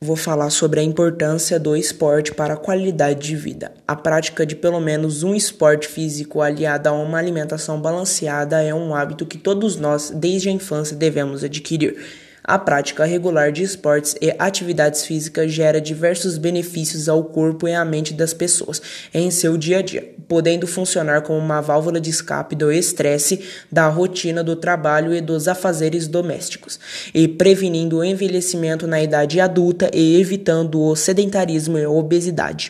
Vou falar sobre a importância do esporte para a qualidade de vida. A prática de pelo menos um esporte físico aliada a uma alimentação balanceada é um hábito que todos nós, desde a infância, devemos adquirir. A prática regular de esportes e atividades físicas gera diversos benefícios ao corpo e à mente das pessoas em seu dia a dia, podendo funcionar como uma válvula de escape do estresse, da rotina do trabalho e dos afazeres domésticos, e prevenindo o envelhecimento na idade adulta e evitando o sedentarismo e a obesidade.